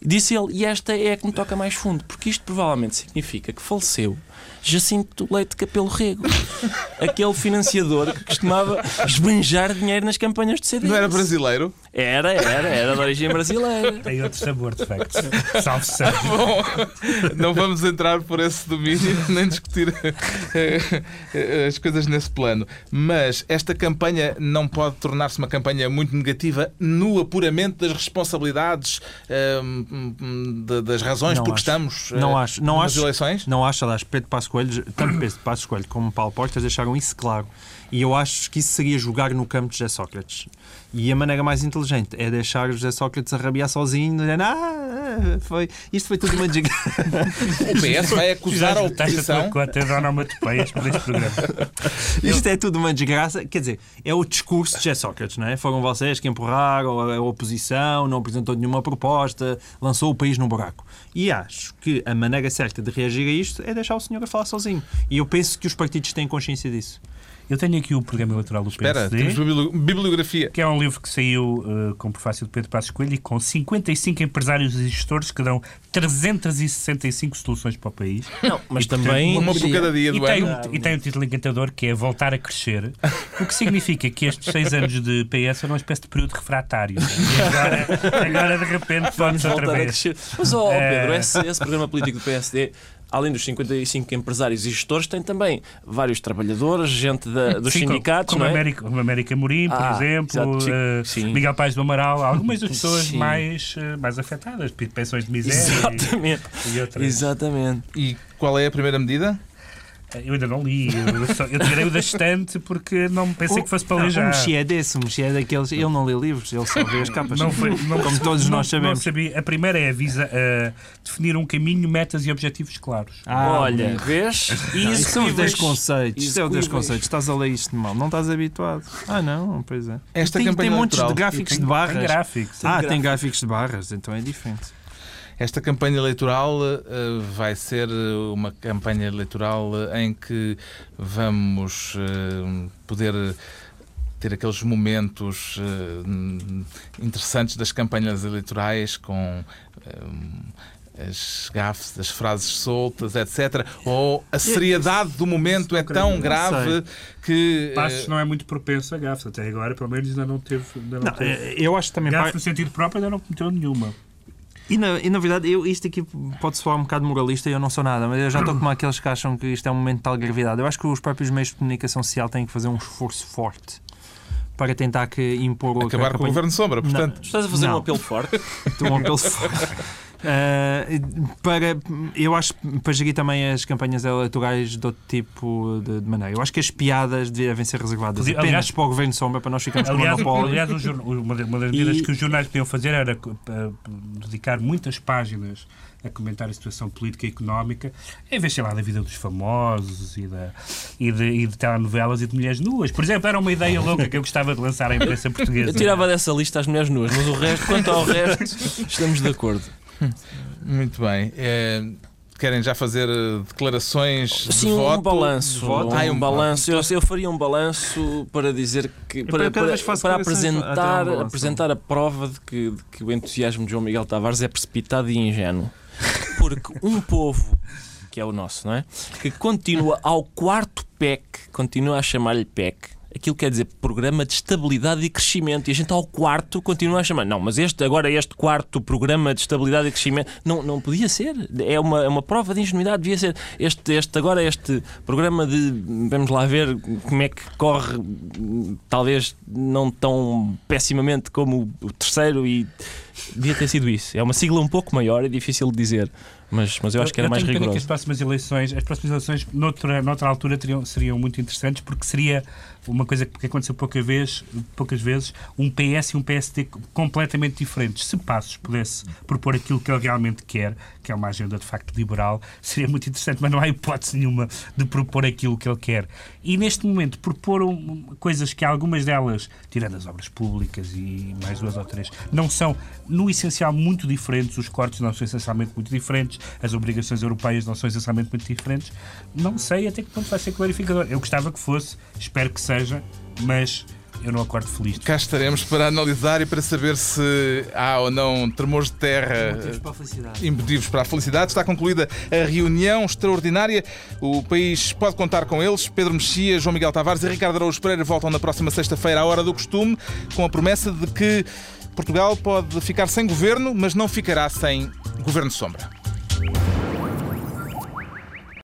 Disse ele, e esta é a que me toca mais fundo, porque isto provavelmente significa que faleceu Jacinto Leite Capelo Rego, aquele financiador que costumava esbanjar dinheiro nas campanhas do CDS. não era brasileiro? Era, era, era de origem brasileira. Tem outro sabor, de facto. Salve seja. Bom, não vamos entrar por esse domínio nem discutir eh, eh, as coisas nesse plano. Mas esta campanha não pode tornar-se uma campanha muito negativa no apuramento das responsabilidades eh, hum, de- das razões Não por que estamos eh, Não acho. Não nas acho. eleições. Não acho, aliás, Pedro Passos Coelho, tanto Pedro Passos Coelho como Paulo Portas deixaram isso claro. E eu acho que isso seria jogar no campo de José Sócrates. E a maneira mais inteligente é deixar o José Sócrates arrabiar sozinho, dizendo, ah, foi, isto foi tudo uma desgraça. O PS vai acusar a a oposição. cota de onomatopeias por este programa. Isto é tudo uma desgraça. Quer dizer, é o discurso de José Sócrates, não é? Foram vocês que empurraram a oposição, não apresentou nenhuma proposta, lançou o país num buraco. E acho que a maneira certa de reagir a isto é deixar o senhor a falar sozinho. E eu penso que os partidos têm consciência disso. Eu tenho aqui o programa eleitoral do Espera, PSD. temos bibli- bibliografia. que é um livro que saiu uh, com o prefácio de Pedro Passos Coelho e com 55 empresários e gestores que dão 365 soluções para o país. Não, mas E, portanto, também. Uma por cada dia E do tem, ano. um, e tem um título encantador que é Voltar a Crescer, o que significa que estes seis anos de PS foram uma espécie de período refratário. E agora, agora de repente, vamos outra voltar a vez. crescer. Mas, ó É. Pedro, esse, esse programa político do PSD, além dos 55 empresários e gestores, tem também vários trabalhadores, gente da- dos Sim, sindicatos, como, não é? América, como América Morim, por Ah, exemplo, exato, sim. Miguel Paes do Amaral, algumas das pessoas Sim. mais, eh, mais afetadas, de pensões de miséria Exatamente. e, e outras. Exatamente. E qual é a primeira medida? Eu ainda não li, eu, só, eu tirei o da estante porque não pensei que fosse para ler já. O Mexia é desse, o Mexia é daqueles. Ele não lê livros, ele só vê as capas. Não foi, não, Como todos não- nós sabemos. Não sabia. A primeira é avisa uh, definir um caminho, metas e objetivos claros. Ah, Olha, vês? Isso são os 10 Execuíveis. conceitos. Isso é o 10 Execuíveis. conceitos. Estás a ler isto mal. Não estás habituado. Ah, não, pois é. Esta tem, campanha tem montes de gráficos Tem- de barras. Tem gráficos. ah, gráficos. tem gráficos de barras, então é diferente. Esta campanha eleitoral eh, vai ser eh, uma campanha eleitoral eh, em que vamos eh, poder ter aqueles momentos eh, interessantes das campanhas eleitorais com as gafes, as frases soltas, etc. Ou a seriedade do momento é tão grave que. Passos não é muito propenso a gafes. Até agora, pelo menos, ainda não teve. Ainda não Não, teve. eu acho que também. Gafe par- no sentido próprio ainda não cometeu nenhuma. E na, e na verdade, eu, isto aqui pode soar um bocado moralista e eu não sou nada, mas eu já estou como aqueles que acham que isto é um momento de tal gravidade. Eu acho que os próprios meios de comunicação social têm que fazer um esforço forte para tentar que impor o Acabar com o Governo Sombra, portanto. Estás a fazer Não. um apelo forte? Estou um apelo forte. Uh, para, eu acho que para gerir também as campanhas eleitorais de outro tipo de, de maneira. Eu acho que as piadas devem ser reservadas Podia- apenas aliás- para o Governo Sombra, para nós ficarmos com o Aliás, monopólio. aliás uma das uma das medidas E- que os jornais podiam fazer era eh, dedicar muitas páginas a comentar a situação política e económica, em vez, sei lá, da vida dos famosos e, da, e, de, e de telenovelas e de mulheres nuas. Por exemplo, era uma ideia louca que eu gostava de lançar à imprensa portuguesa. Eu tirava dessa lista as mulheres nuas, mas o resto, quanto ao resto, estamos de acordo. Muito bem. É, querem já fazer eh, declarações de Sim, voto? um balanço. voto? Um, Ah, um balanço. Eu, eu faria um balanço para dizer que. para Para, para, apresentar, um apresentar a prova de que, de que o entusiasmo de João Miguel Tavares é precipitado e ingênuo. Porque um povo, que é o nosso, não é? Que continua ao quarto PEC, continua a chamar-lhe PEC. Aquilo quer dizer Programa de Estabilidade e Crescimento. E a gente ao quarto continua a chamar. Não, mas este, agora este quarto Programa de Estabilidade e Crescimento. Não, não podia ser. É uma, é uma prova de ingenuidade. Devia ser. Este, este, agora este programa de. Vamos lá ver como é que corre. Talvez não tão pessimamente como o terceiro. E devia ter sido isso. É uma sigla um pouco maior, é difícil de dizer. Mas, mas eu acho que era mais tenho pena que rigoroso. as próximas eleições, as próximas eleições noutra, noutra altura teriam, seriam muito interessantes porque seria uma coisa que aconteceu pouca vez, poucas vezes, um PS e um PSD completamente diferentes. Se Passos pudesse propor aquilo que ele realmente quer, que é uma agenda de facto liberal, seria muito interessante, mas não há hipótese nenhuma de propor aquilo que ele quer. E neste momento propor coisas que algumas delas, tirando as obras públicas e mais duas ou três, não são no essencial muito diferentes, os cortes não são essencialmente muito diferentes, as obrigações europeias não são essencialmente muito diferentes. Não sei até que ponto vai ser clarificador. Eu gostava que fosse, espero que seja, mas eu não acordo feliz. Cá estaremos para analisar e para saber se há ou não tremores de terra Motivos para a felicidade. impedidos para a felicidade. Está concluída a reunião extraordinária. O país pode contar com eles. Pedro Mexia, João Miguel Tavares e Ricardo Araújo Pereira voltam na próxima sexta-feira à hora do costume, com a promessa de que Portugal pode ficar sem governo, mas não ficará sem governo sombra.